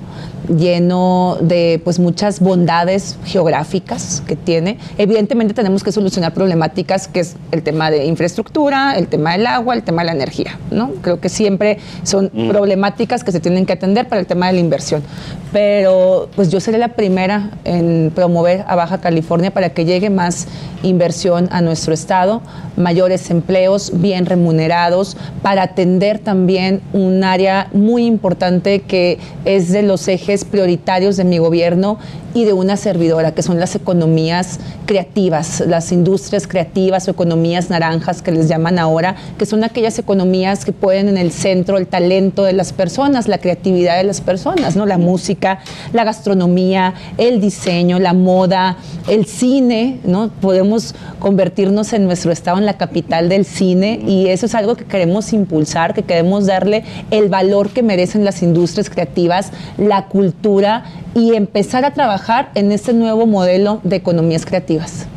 lleno de pues muchas bondades geográficas que tiene. Evidentemente tenemos que solucionar problemáticas que es el tema de infraestructura, el tema del agua, el tema de la energía, ¿no? Creo que siempre son problemáticas que se tienen que atender para el tema de la inversión. Pero pues yo seré la primera en promover a Baja California para que llegue más inversión a nuestro estado, mayores empleos bien remunerados, para atender también un área muy importante que es de los ejes prioritarios de mi gobierno y de una servidora, que son las economías creativas, las industrias creativas o economías naranjas que les llaman ahora, que son aquellas economías que ponen en el centro el talento de las personas, la creatividad de las personas, ¿no? La música, la gastronomía, el diseño, la moda, el cine, ¿no? Podemos convertirnos en nuestro estado en la capital del cine y eso es algo que queremos impulsar, que queremos darle el valor que merecen las industrias creativas, la cultura y empezar a trabajar en este nuevo modelo de economías creativas.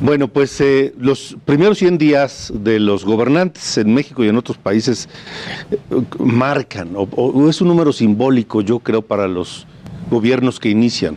Bueno, pues eh, los primeros 100 días de los gobernantes en México y en otros países eh, marcan, o, o es un número simbólico, yo creo, para los gobiernos que inician.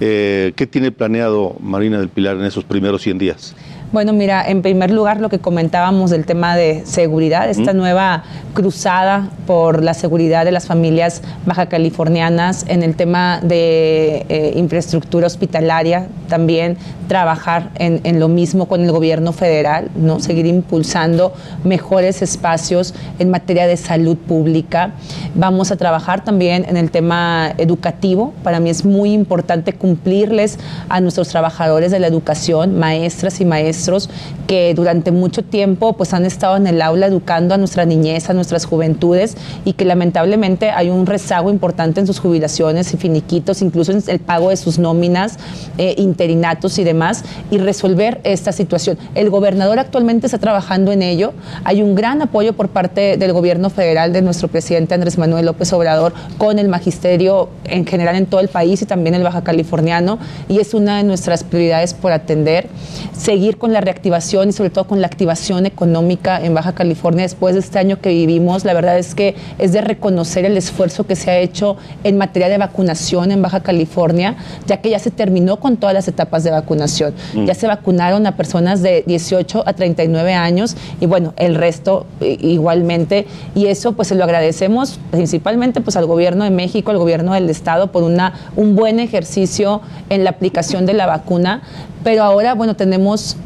Eh, ¿Qué tiene planeado Marina del Pilar en esos primeros 100 días? Bueno, mira, en primer lugar lo que comentábamos del tema de seguridad, esta nueva cruzada por la seguridad de las familias baja californianas, en el tema de eh, infraestructura hospitalaria, también trabajar en, en lo mismo con el gobierno federal, ¿no? seguir impulsando mejores espacios en materia de salud pública. Vamos a trabajar también en el tema educativo. Para mí es muy importante cumplirles a nuestros trabajadores de la educación, maestras y maestros, maestros que durante mucho tiempo pues han estado en el aula educando a nuestra niñez, a nuestras juventudes y que lamentablemente hay un rezago importante en sus jubilaciones y finiquitos, incluso en el pago de sus nóminas, eh, interinatos y demás, y resolver esta situación. El gobernador actualmente está trabajando en ello. Hay un gran apoyo por parte del gobierno federal de nuestro presidente Andrés Manuel López Obrador con el magisterio en general en todo el país y también el baja californiano, y es una de nuestras prioridades por atender. Seguir con la reactivación y sobre todo con la activación económica en Baja California después de este año que vivimos. La verdad es que es de reconocer el esfuerzo que se ha hecho en materia de vacunación en Baja California, ya que ya se terminó con todas las etapas de vacunación. Mm. Ya se vacunaron a personas de 18 a 39 años y bueno, el resto igualmente. Y eso pues se lo agradecemos principalmente pues al gobierno de México, al gobierno del estado por una, un buen ejercicio en la aplicación de la vacuna. Pero ahora, bueno, tenemos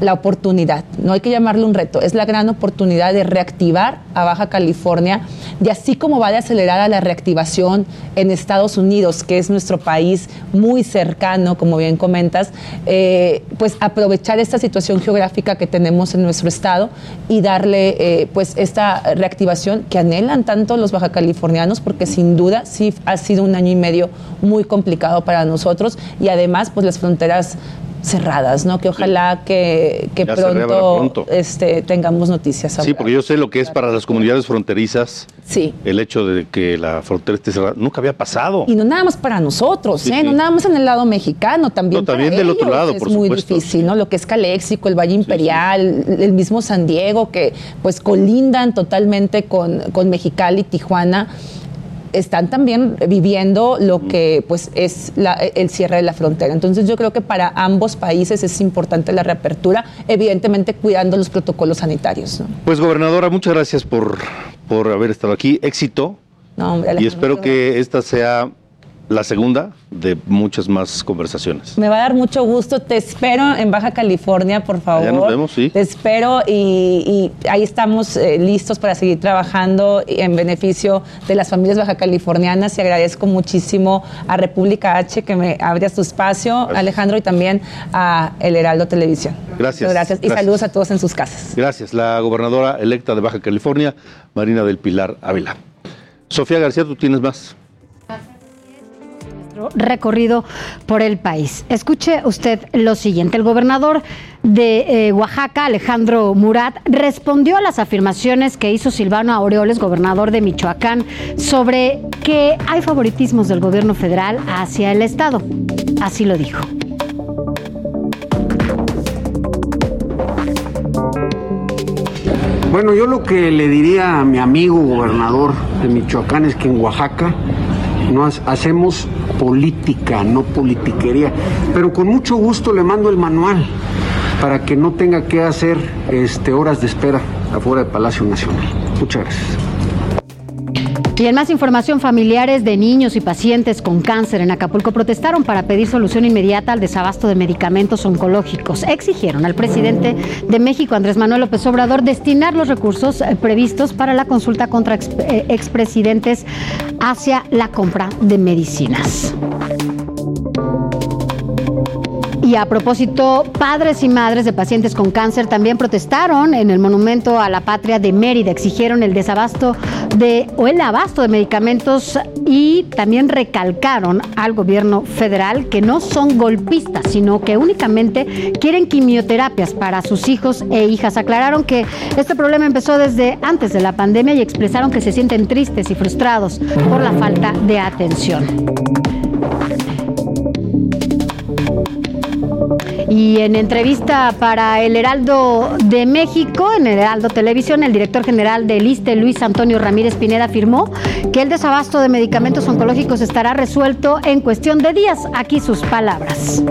la oportunidad, no hay que llamarle un reto, es la gran oportunidad de reactivar a Baja California y así como va de acelerar a la reactivación en Estados Unidos, que es nuestro país muy cercano, como bien comentas, eh, pues aprovechar esta situación geográfica que tenemos en nuestro estado y darle eh, pues esta reactivación que anhelan tanto los baja californianos, porque sin duda sí ha sido un año y medio muy complicado para nosotros y además pues las fronteras cerradas, ¿no? Que ojalá que, que pronto, pronto. Este, tengamos noticias. Sí, porque yo sé lo que es para las comunidades fronterizas Sí. el hecho de que la frontera esté cerrada. Nunca había pasado. Y no nada más para nosotros, Sí, ¿eh? sí. No nada más en el lado mexicano, también, No, también para del otro lado, es por muy supuesto. difícil, ¿no? Lo que es Caléxico, el Valle Imperial, el mismo San Diego, que pues colindan totalmente con, con Mexicali, Tijuana, están también viviendo lo que pues es la- el cierre de la frontera. Entonces yo creo que para ambos países es importante la reapertura, evidentemente cuidando los protocolos sanitarios, ¿no? Pues gobernadora, muchas gracias por, por haber estado aquí. Éxito. No, hombre, Y espero que esta sea la segunda de muchas más conversaciones. Me va a dar mucho gusto. Te espero en Baja California, por favor. Allá nos vemos, sí. Te espero y, y ahí estamos eh, listos para seguir trabajando en beneficio de las familias baja californianas y agradezco muchísimo a República H que me abre su espacio, Alejandro, y también a El Heraldo Televisión. Gracias. Gracias y Gracias. saludos a todos en sus casas. Gracias. La gobernadora electa de Baja California, Marina del Pilar Ávila. Sofía García, tú tienes más. Recorrido por el país. Escuche usted lo siguiente. El gobernador de eh, Oaxaca, Alejandro Murat, respondió a las afirmaciones que hizo Silvano Aureoles, gobernador de Michoacán, sobre que hay favoritismos del gobierno federal hacia el Estado. Así lo dijo. Bueno, yo lo que le diría a mi amigo gobernador de Michoacán es que en Oaxaca no ha- hacemos política, no politiquería. Pero con mucho gusto le mando el manual para que no tenga que hacer este, horas de espera afuera del Palacio Nacional. Muchas gracias. Y en más información, familiares de niños y pacientes con cáncer en Acapulco protestaron para pedir solución inmediata al desabasto de medicamentos oncológicos. Exigieron al presidente de México, Andrés Manuel López Obrador, destinar los recursos eh, previstos para la consulta contra eh, expresidentes hacia la compra de medicinas. Y a propósito, padres y madres de pacientes con cáncer también protestaron en el Monumento a la Patria de Mérida. Exigieron el desabasto de o el abasto de medicamentos y también recalcaron al gobierno federal que no son golpistas, sino que únicamente quieren quimioterapias para sus hijos e hijas. Aclararon que este problema empezó desde antes de la pandemia y expresaron que se sienten tristes y frustrados por la falta de atención. Y en entrevista para el Heraldo de México, en el Heraldo Televisión, el director general del ISTE, Luis Antonio Ramírez Pineda, afirmó que el desabasto de medicamentos oncológicos estará resuelto en cuestión de días. Aquí sus palabras.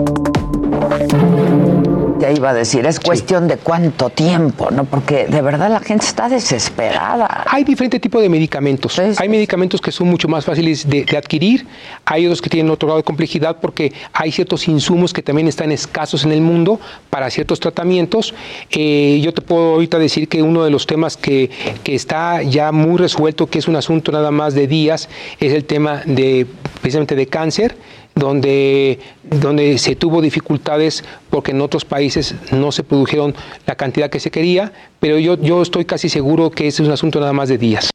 Iba a decir, es cuestión de cuánto tiempo, ¿no? Porque de verdad la gente está desesperada. Hay diferente tipo de medicamentos. Hay medicamentos que son mucho más fáciles de, de adquirir, hay otros que tienen otro grado de complejidad porque hay ciertos insumos que también están escasos en el mundo para ciertos tratamientos. Eh, yo te puedo ahorita decir que uno de los temas que, que está ya muy resuelto, que es un asunto nada más de días, es el tema de precisamente de cáncer donde, donde se tuvo dificultades porque en otros países no se produjeron la cantidad que se quería, pero yo, yo estoy casi seguro que ese es un asunto nada más de días.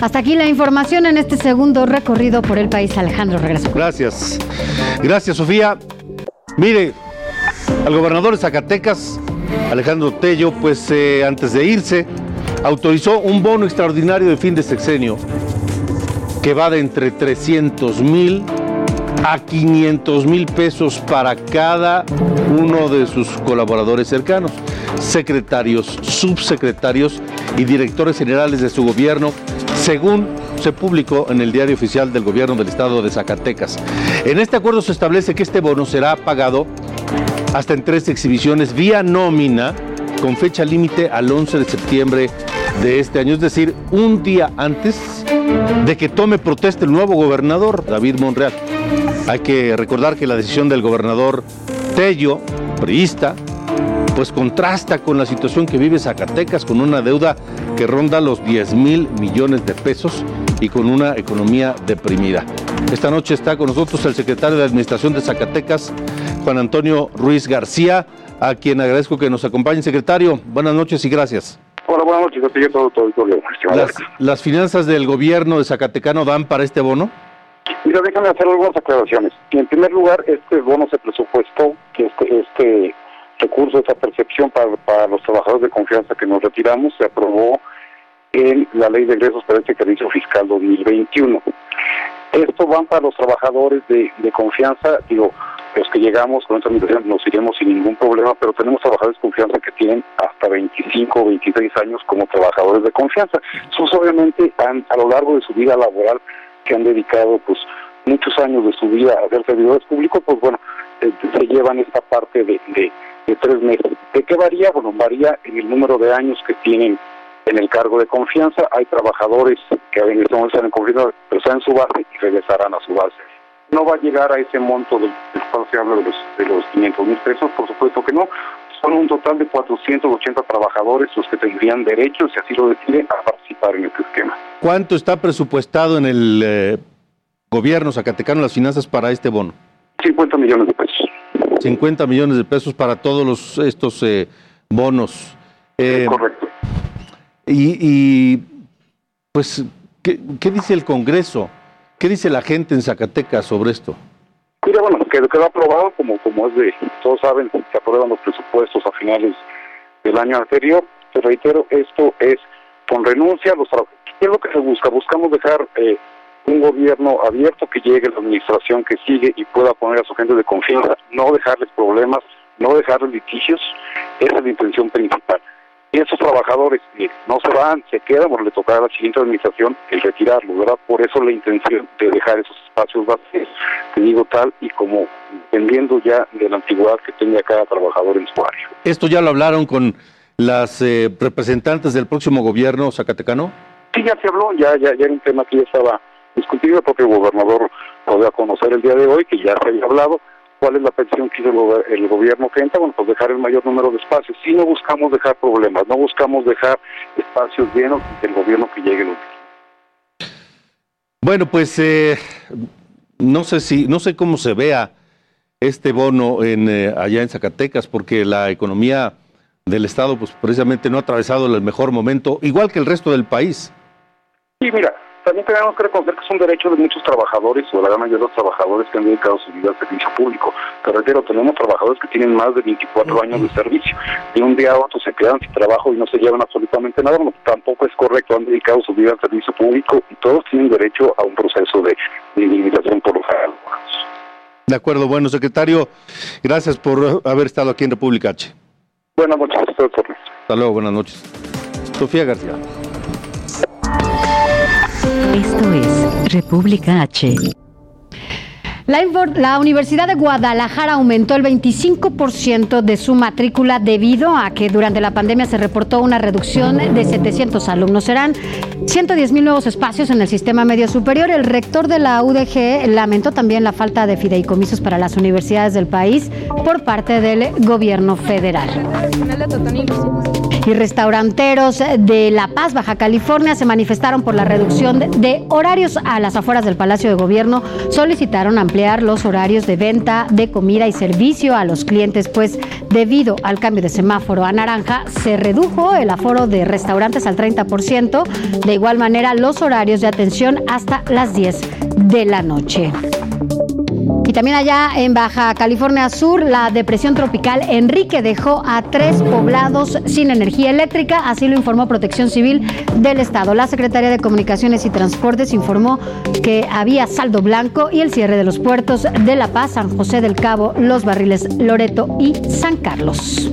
Hasta aquí la información en este segundo recorrido por el país. Alejandro, regreso. Gracias. Gracias, Sofía. Mire, al gobernador de Zacatecas, Alejandro Tello, pues eh, antes de irse, autorizó un bono extraordinario de fin de sexenio que va de entre 300 mil a 500 mil pesos para cada uno de sus colaboradores cercanos, secretarios, subsecretarios y directores generales de su gobierno, según se publicó en el diario oficial del gobierno del estado de Zacatecas. En este acuerdo se establece que este bono será pagado hasta en tres exhibiciones vía nómina con fecha límite al 11 de septiembre de este año, es decir, un día antes de que tome protesta el nuevo gobernador, David Monreal. Hay que recordar que la decisión del gobernador Tello, priista, pues contrasta con la situación que vive Zacatecas, con una deuda que ronda los 10 mil millones de pesos y con una economía deprimida. Esta noche está con nosotros el secretario de Administración de Zacatecas, Juan Antonio Ruiz García, a quien agradezco que nos acompañe. Secretario, buenas noches y gracias. Hola, buenas noches. A todo, todo, todo, las, ¿Las finanzas del gobierno de Zacatecano dan para este bono? Mira, déjame hacer algunas aclaraciones. En primer lugar, este bono se presupuestó, que este, este recurso, esta percepción para, para los trabajadores de confianza que nos retiramos, se aprobó en la Ley de Ingresos para este ejercicio fiscal 2021. Esto van para los trabajadores de, de confianza, digo, los que llegamos con esta administración nos iremos sin ningún problema, pero tenemos trabajadores de confianza que tienen hasta 25 o 26 años como trabajadores de confianza. Sus obviamente han, a lo largo de su vida laboral que han dedicado pues muchos años de su vida a ser servidores públicos, pues bueno, eh, se llevan esta parte de, de, de tres meses. ¿De qué varía? Bueno, varía en el número de años que tienen en el cargo de confianza. Hay trabajadores que en este momento están en confianza, pero están en su base y regresarán a su base. No va a llegar a ese monto del, cual se habla de los, de los 500 mil pesos, por supuesto que no. Son un total de 480 trabajadores los que tendrían derecho, si así lo deciden, a participar en este esquema. ¿Cuánto está presupuestado en el eh, gobierno zacatecano las finanzas para este bono? 50 millones de pesos. 50 millones de pesos para todos los, estos eh, bonos. Eh, correcto. Y, y pues, ¿qué, ¿qué, dice el Congreso? ¿Qué dice la gente en Zacatecas sobre esto? Mira, bueno, quedó, quedó aprobado, como, como es de, todos saben, se aprueban los presupuestos a finales del año anterior. Te reitero, esto es con renuncia los trabajadores. ¿Qué es lo que se busca? Buscamos dejar eh, un gobierno abierto que llegue la administración que sigue y pueda poner a su gente de confianza, no dejarles problemas, no dejarles litigios, esa es la intención principal. Y esos trabajadores no se van, se quedan, bueno, le tocará a la siguiente administración el retirarlos, ¿verdad? Por eso la intención de dejar esos espacios vacíos, te digo tal y como dependiendo ya de la antigüedad que tenga cada trabajador en su área. ¿Esto ya lo hablaron con las eh, representantes del próximo gobierno zacatecano? Sí, ya se habló, ya, ya, ya era un tema que ya estaba discutido, el propio gobernador lo dio a conocer el día de hoy, que ya se había hablado, cuál es la pensión que hizo el, el, gobierno que entra, bueno, pues dejar el mayor número de espacios. Si no buscamos dejar problemas, no buscamos dejar espacios llenos del gobierno que llegue. Bueno, pues eh, no sé si, no sé cómo se vea este bono en eh, allá en Zacatecas, porque la economía del estado, pues precisamente no ha atravesado el mejor momento, igual que el resto del país. Sí, mira, también tenemos que reconocer que es un derecho de muchos trabajadores o de la gran mayoría de los trabajadores que han dedicado su vida al servicio público. Pero reitero, tenemos trabajadores que tienen más de 24 años de servicio. De un día a otro se quedan sin trabajo y no se llevan absolutamente nada. No, tampoco es correcto, han dedicado su vida al servicio público y todos tienen derecho a un proceso de, de indemnización por los abogados. De acuerdo, bueno, secretario, gracias por haber estado aquí en República H. Buenas noches, doctor. Hasta luego, buenas noches. Sofía García. Esto es República H. La, Universidad de Guadalajara aumentó el 25% de su matrícula debido a que durante la pandemia se reportó una reducción de 700 alumnos. Serán 110 mil nuevos espacios en el sistema medio superior. El rector de la UDG lamentó también la falta de fideicomisos para las universidades del país por parte del gobierno federal. Y restauranteros de La Paz, Baja California, se manifestaron por la reducción de horarios a las afueras del Palacio de Gobierno. Solicitaron ampliar los horarios de venta de comida y servicio a los clientes, pues debido al cambio de semáforo a naranja se redujo el aforo de restaurantes al 30%, de igual manera los horarios de atención hasta las 10 de la noche. Y también allá en Baja California Sur, la depresión tropical Enrique dejó a tres poblados sin energía eléctrica, así lo informó Protección Civil del Estado. La Secretaría de Comunicaciones y Transportes informó que había saldo blanco y el cierre de los puertos de La Paz, San José del Cabo, Los Barriles, Loreto y San Carlos.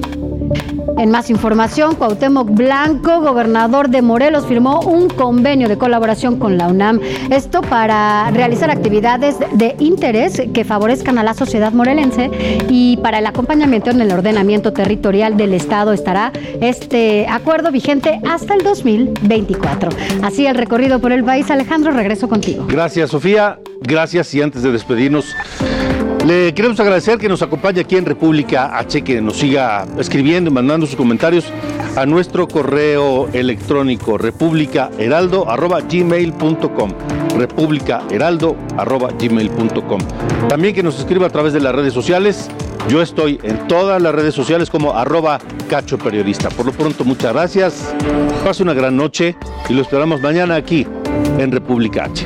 En más información, Cuauhtémoc Blanco, gobernador de Morelos, firmó un convenio de colaboración con la UNAM. Esto para realizar actividades de interés que favorezcan a la sociedad morelense y para el acompañamiento en el ordenamiento territorial del Estado estará este acuerdo vigente hasta el 2024. Así el recorrido por el país. Alejandro, regreso contigo. Gracias, Sofía. Gracias y antes de despedirnos, le queremos agradecer que nos acompañe aquí en República H, que nos siga escribiendo y mandando sus comentarios a nuestro correo electrónico republicaheraldo.gmail.com republicaheraldo.gmail.com También que nos escriba a través de las redes sociales. Yo estoy en todas las redes sociales como arroba cacho periodista. Por lo pronto, muchas gracias. Pase una gran noche y lo esperamos mañana aquí en República H.